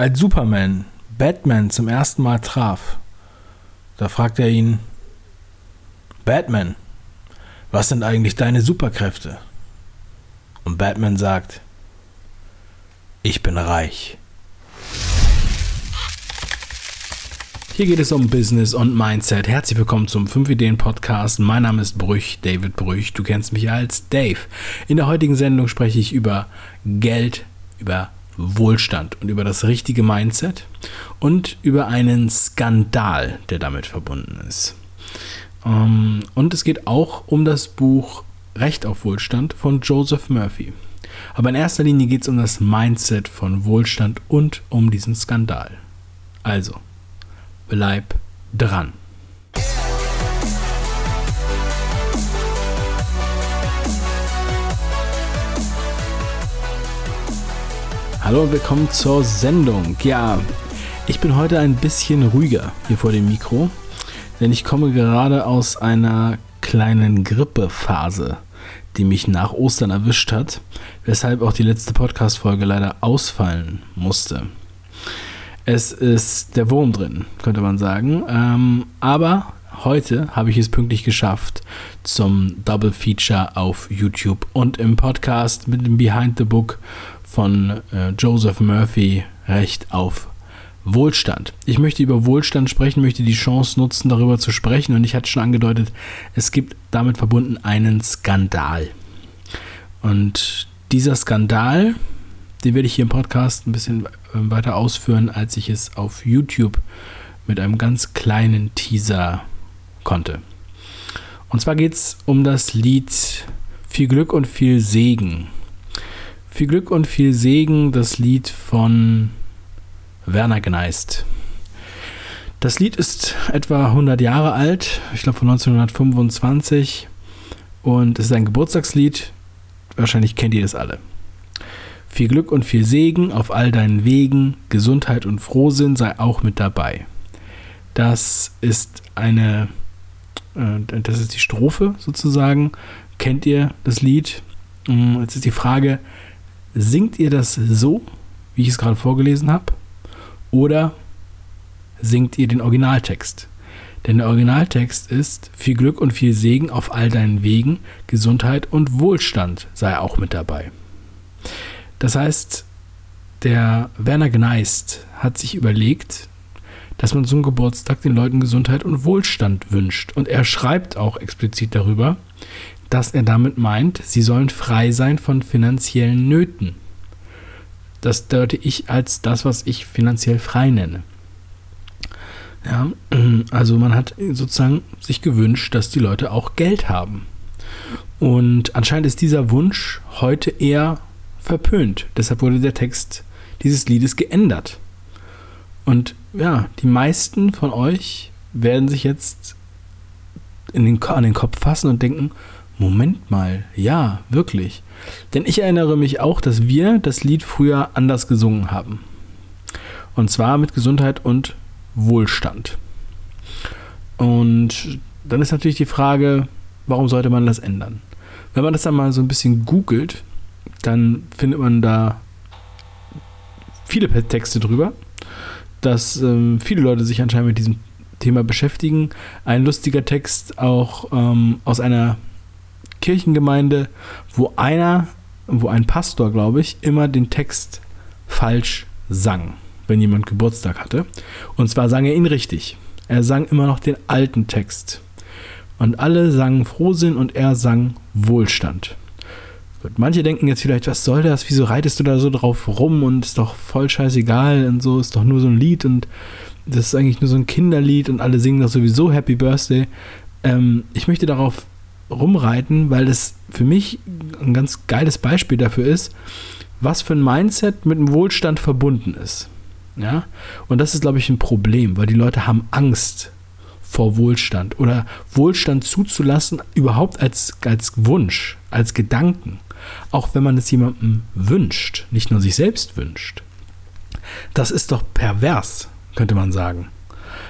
als Superman Batman zum ersten Mal traf, da fragte er ihn, Batman, was sind eigentlich deine Superkräfte? Und Batman sagt, ich bin reich. Hier geht es um Business und Mindset. Herzlich willkommen zum 5 Ideen Podcast. Mein Name ist Brüch, David Brüch. Du kennst mich als Dave. In der heutigen Sendung spreche ich über Geld, über Wohlstand und über das richtige Mindset und über einen Skandal, der damit verbunden ist. Ähm, und es geht auch um das Buch Recht auf Wohlstand von Joseph Murphy. Aber in erster Linie geht es um das Mindset von Wohlstand und um diesen Skandal. Also, bleib dran. Hallo und willkommen zur Sendung. Ja, ich bin heute ein bisschen ruhiger hier vor dem Mikro, denn ich komme gerade aus einer kleinen Grippephase, die mich nach Ostern erwischt hat, weshalb auch die letzte Podcast-Folge leider ausfallen musste. Es ist der Wurm drin, könnte man sagen. Ähm, aber heute habe ich es pünktlich geschafft zum Double Feature auf YouTube und im Podcast mit dem Behind the Book von äh, Joseph Murphy Recht auf Wohlstand. Ich möchte über Wohlstand sprechen, möchte die Chance nutzen, darüber zu sprechen. Und ich hatte schon angedeutet, es gibt damit verbunden einen Skandal. Und dieser Skandal, den werde ich hier im Podcast ein bisschen ähm, weiter ausführen, als ich es auf YouTube mit einem ganz kleinen Teaser konnte. Und zwar geht es um das Lied Viel Glück und viel Segen viel Glück und viel Segen, das Lied von Werner Gneist. Das Lied ist etwa 100 Jahre alt, ich glaube von 1925 und es ist ein Geburtstagslied. Wahrscheinlich kennt ihr es alle. Viel Glück und viel Segen auf all deinen Wegen, Gesundheit und Frohsinn sei auch mit dabei. Das ist eine, äh, das ist die Strophe sozusagen. Kennt ihr das Lied? Hm, jetzt ist die Frage, Singt ihr das so, wie ich es gerade vorgelesen habe? Oder singt ihr den Originaltext? Denn der Originaltext ist viel Glück und viel Segen auf all deinen Wegen, Gesundheit und Wohlstand sei auch mit dabei. Das heißt, der Werner Gneist hat sich überlegt, dass man zum Geburtstag den Leuten Gesundheit und Wohlstand wünscht. Und er schreibt auch explizit darüber, dass er damit meint, sie sollen frei sein von finanziellen Nöten. Das deute ich als das, was ich finanziell frei nenne. Ja, also man hat sozusagen sich gewünscht, dass die Leute auch Geld haben. Und anscheinend ist dieser Wunsch heute eher verpönt. Deshalb wurde der Text dieses Liedes geändert. Und ja, die meisten von euch werden sich jetzt den, an den Kopf fassen und denken, Moment mal, ja, wirklich. Denn ich erinnere mich auch, dass wir das Lied früher anders gesungen haben. Und zwar mit Gesundheit und Wohlstand. Und dann ist natürlich die Frage, warum sollte man das ändern? Wenn man das dann mal so ein bisschen googelt, dann findet man da viele Texte drüber, dass ähm, viele Leute sich anscheinend mit diesem Thema beschäftigen. Ein lustiger Text auch ähm, aus einer Kirchengemeinde, wo einer, wo ein Pastor, glaube ich, immer den Text falsch sang, wenn jemand Geburtstag hatte. Und zwar sang er ihn richtig. Er sang immer noch den alten Text. Und alle sangen Frohsinn und er sang Wohlstand. Gut, manche denken jetzt vielleicht, was soll das? Wieso reitest du da so drauf rum und ist doch voll scheißegal und so, ist doch nur so ein Lied und das ist eigentlich nur so ein Kinderlied und alle singen doch sowieso Happy Birthday. Ähm, ich möchte darauf rumreiten, weil das für mich ein ganz geiles Beispiel dafür ist, was für ein Mindset mit dem Wohlstand verbunden ist. Ja? Und das ist, glaube ich, ein Problem, weil die Leute haben Angst vor Wohlstand oder Wohlstand zuzulassen, überhaupt als, als Wunsch, als Gedanken. Auch wenn man es jemandem wünscht, nicht nur sich selbst wünscht. Das ist doch pervers, könnte man sagen.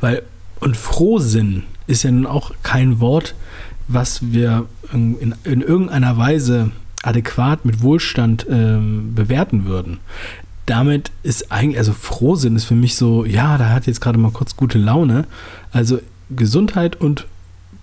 Weil, und Frohsinn ist ja nun auch kein Wort, was wir in, in, in irgendeiner Weise adäquat mit Wohlstand ähm, bewerten würden. damit ist eigentlich, also Frohsinn ist für mich so, ja, da hat jetzt gerade mal kurz gute Laune. Also Gesundheit und,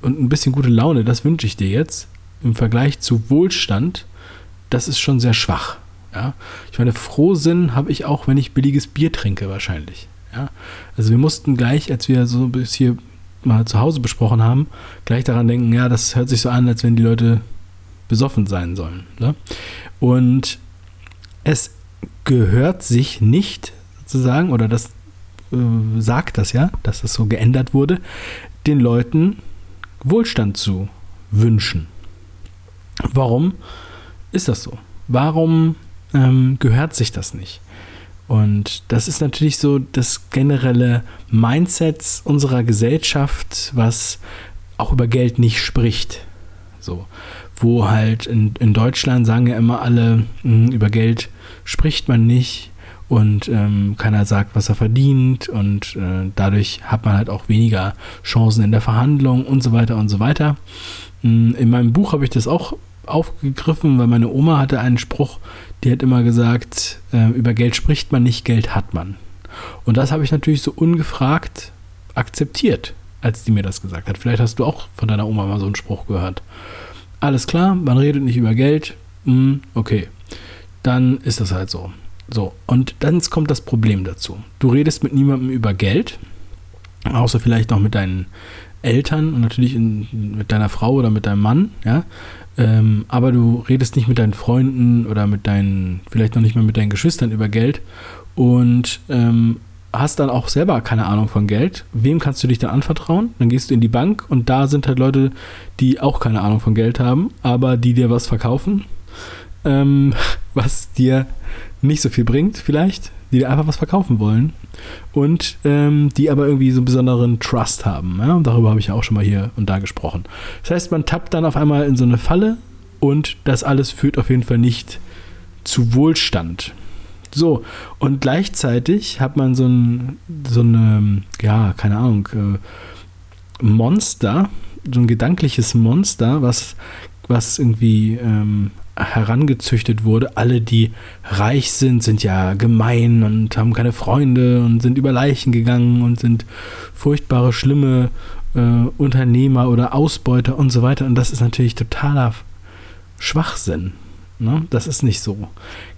und ein bisschen gute Laune, das wünsche ich dir jetzt. Im Vergleich zu Wohlstand, das ist schon sehr schwach. Ja? Ich meine, Frohsinn habe ich auch, wenn ich billiges Bier trinke, wahrscheinlich. Ja? Also wir mussten gleich, als wir so bis hier mal zu Hause besprochen haben, gleich daran denken, ja, das hört sich so an, als wenn die Leute besoffen sein sollen. Ne? Und es gehört sich nicht sozusagen, oder das äh, sagt das ja, dass das so geändert wurde, den Leuten Wohlstand zu wünschen. Warum ist das so? Warum ähm, gehört sich das nicht? Und das ist natürlich so das generelle Mindset unserer Gesellschaft, was auch über Geld nicht spricht. So, wo halt in, in Deutschland sagen ja immer alle, mh, hm, über Geld spricht man nicht und ähm, keiner sagt, was er verdient und äh, dadurch hat man halt auch weniger Chancen in der Verhandlung und so weiter und so weiter. Hm, in meinem Buch habe ich das auch aufgegriffen, weil meine Oma hatte einen Spruch, die hat immer gesagt, äh, über Geld spricht man nicht, Geld hat man. Und das habe ich natürlich so ungefragt akzeptiert, als die mir das gesagt hat. Vielleicht hast du auch von deiner Oma mal so einen Spruch gehört. Alles klar, man redet nicht über Geld. Hm, okay, dann ist das halt so. So, und dann kommt das Problem dazu. Du redest mit niemandem über Geld, außer vielleicht noch mit deinen Eltern und natürlich in, mit deiner Frau oder mit deinem Mann, ja. Ähm, aber du redest nicht mit deinen Freunden oder mit deinen, vielleicht noch nicht mal mit deinen Geschwistern über Geld und ähm, hast dann auch selber keine Ahnung von Geld. Wem kannst du dich dann anvertrauen? Dann gehst du in die Bank und da sind halt Leute, die auch keine Ahnung von Geld haben, aber die dir was verkaufen, ähm, was dir nicht so viel bringt, vielleicht, die dir einfach was verkaufen wollen und ähm, die aber irgendwie so einen besonderen Trust haben. Ja? Und darüber habe ich ja auch schon mal hier und da gesprochen. Das heißt, man tappt dann auf einmal in so eine Falle und das alles führt auf jeden Fall nicht zu Wohlstand. So, und gleichzeitig hat man so ein, so eine, ja, keine Ahnung, äh, Monster, so ein gedankliches Monster, was, was irgendwie ähm, herangezüchtet wurde. Alle, die reich sind, sind ja gemein und haben keine Freunde und sind über Leichen gegangen und sind furchtbare, schlimme äh, Unternehmer oder Ausbeuter und so weiter. Und das ist natürlich totaler Schwachsinn. Ne? Das ist nicht so.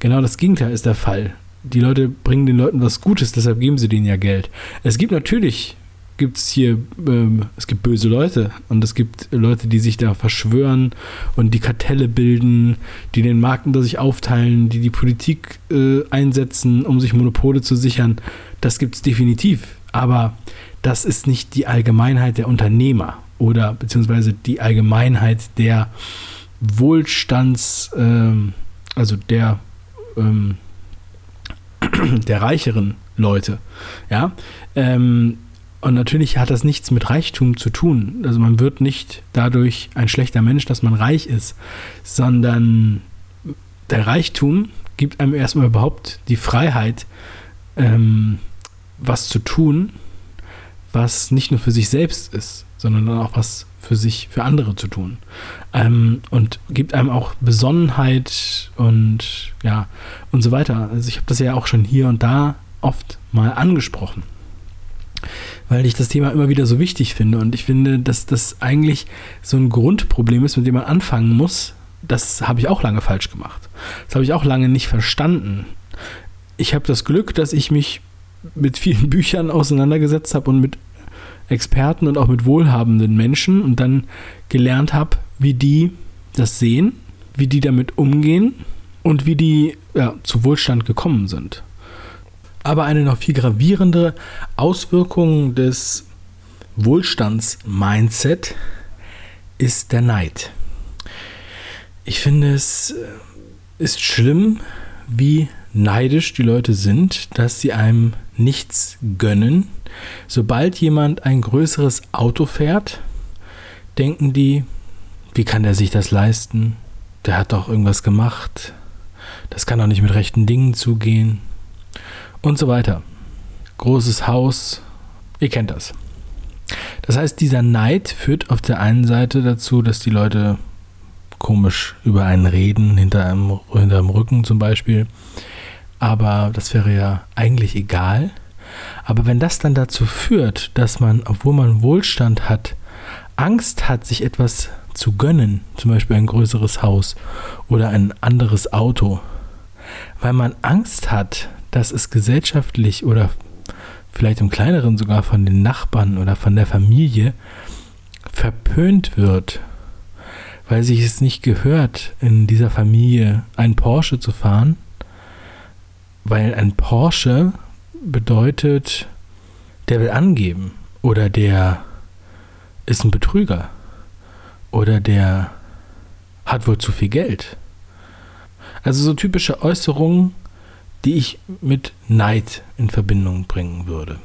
Genau das Gegenteil ist der Fall. Die Leute bringen den Leuten was Gutes, deshalb geben sie denen ja Geld. Es gibt natürlich gibt es hier, ähm, es gibt böse Leute und es gibt Leute, die sich da verschwören und die Kartelle bilden, die den Markt unter sich aufteilen, die die Politik äh, einsetzen, um sich Monopole zu sichern. Das gibt es definitiv. Aber das ist nicht die Allgemeinheit der Unternehmer oder beziehungsweise die Allgemeinheit der Wohlstands, ähm, also der, ähm, der reicheren Leute. Ja, ähm, und natürlich hat das nichts mit Reichtum zu tun. Also man wird nicht dadurch ein schlechter Mensch, dass man reich ist, sondern der Reichtum gibt einem erstmal überhaupt die Freiheit, ähm, was zu tun, was nicht nur für sich selbst ist, sondern dann auch was für sich, für andere zu tun. Ähm, und gibt einem auch Besonnenheit und ja, und so weiter. Also ich habe das ja auch schon hier und da oft mal angesprochen weil ich das Thema immer wieder so wichtig finde. Und ich finde, dass das eigentlich so ein Grundproblem ist, mit dem man anfangen muss. Das habe ich auch lange falsch gemacht. Das habe ich auch lange nicht verstanden. Ich habe das Glück, dass ich mich mit vielen Büchern auseinandergesetzt habe und mit Experten und auch mit wohlhabenden Menschen und dann gelernt habe, wie die das sehen, wie die damit umgehen und wie die ja, zu Wohlstand gekommen sind. Aber eine noch viel gravierende Auswirkung des Wohlstands-Mindset ist der Neid. Ich finde es äh, ist schlimm, wie neidisch die Leute sind, dass sie einem nichts gönnen. Sobald jemand ein größeres Auto fährt, denken die, wie kann der sich das leisten? Der hat doch irgendwas gemacht. Das kann doch nicht mit rechten Dingen zugehen und so weiter. Großes Haus, ihr kennt das. Das heißt, dieser Neid führt auf der einen Seite dazu, dass die Leute komisch über einen reden, hinter einem, hinter einem Rücken zum Beispiel. aber das wäre ja eigentlich egal. Aber wenn das dann dazu führt, dass man, obwohl man Wohlstand hat, Angst hat, sich etwas zu gönnen, zum Beispiel ein größeres Haus oder ein anderes Auto, weil man Angst hat, dass es gesellschaftlich oder vielleicht im kleineren sogar von den Nachbarn oder von der Familie verpönt wird, weil sich es nicht gehört, in dieser Familie ein Porsche zu fahren, weil ein Porsche bedeutet, der will angeben oder der ist ein Betrüger oder der hat wohl zu viel Geld. Also so typische Äußerungen, die ich mit Neid in Verbindung bringen würde.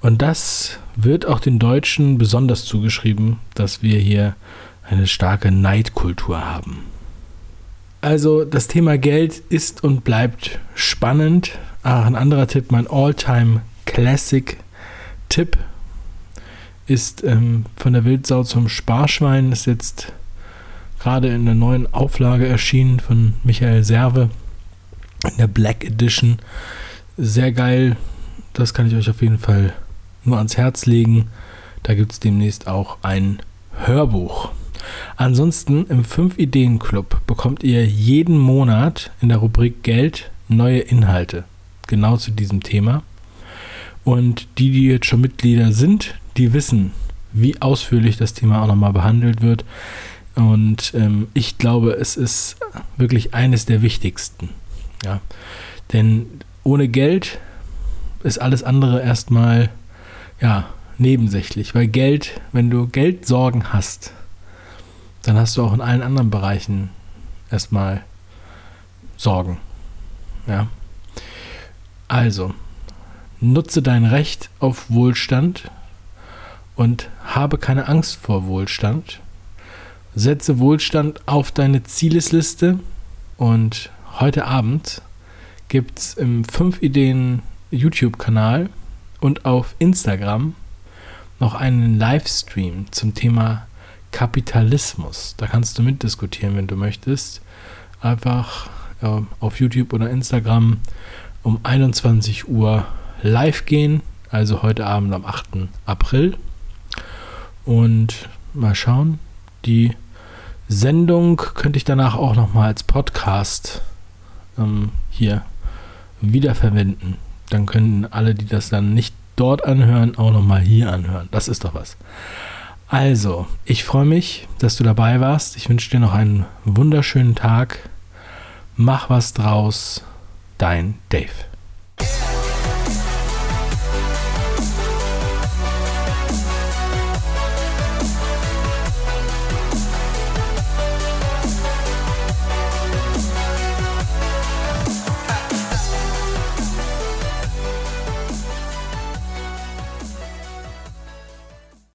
Und das wird auch den Deutschen besonders zugeschrieben, dass wir hier eine starke Neidkultur haben. Also das Thema Geld ist und bleibt spannend. Ach, ein anderer Tipp, mein All-Time Classic Tipp ist ähm, von der Wildsau zum Sparschwein, ist jetzt gerade in der neuen Auflage erschienen von Michael Serve in der Black Edition. Sehr geil. Das kann ich euch auf jeden Fall nur ans Herz legen. Da gibt es demnächst auch ein Hörbuch. Ansonsten im 5-Ideen-Club bekommt ihr jeden Monat in der Rubrik Geld neue Inhalte. Genau zu diesem Thema. Und die, die jetzt schon Mitglieder sind, die wissen, wie ausführlich das Thema auch nochmal behandelt wird. Und ähm, ich glaube, es ist wirklich eines der wichtigsten. Ja? Denn ohne Geld ist alles andere erstmal ja, nebensächlich. Weil Geld, wenn du Geldsorgen hast, dann hast du auch in allen anderen Bereichen erstmal Sorgen. Ja. Also, nutze dein Recht auf Wohlstand und habe keine Angst vor Wohlstand. Setze Wohlstand auf deine Zielesliste und heute Abend gibt es im 5 Ideen YouTube-Kanal und auf Instagram noch einen Livestream zum Thema Kapitalismus. Da kannst du mitdiskutieren, wenn du möchtest. Einfach äh, auf YouTube oder Instagram um 21 Uhr live gehen, also heute Abend am 8. April. Und mal schauen, die Sendung könnte ich danach auch nochmal als Podcast ähm, hier wiederverwenden. Dann können alle, die das dann nicht dort anhören, auch nochmal hier anhören. Das ist doch was. Also, ich freue mich, dass du dabei warst. Ich wünsche dir noch einen wunderschönen Tag. Mach was draus. Dein Dave.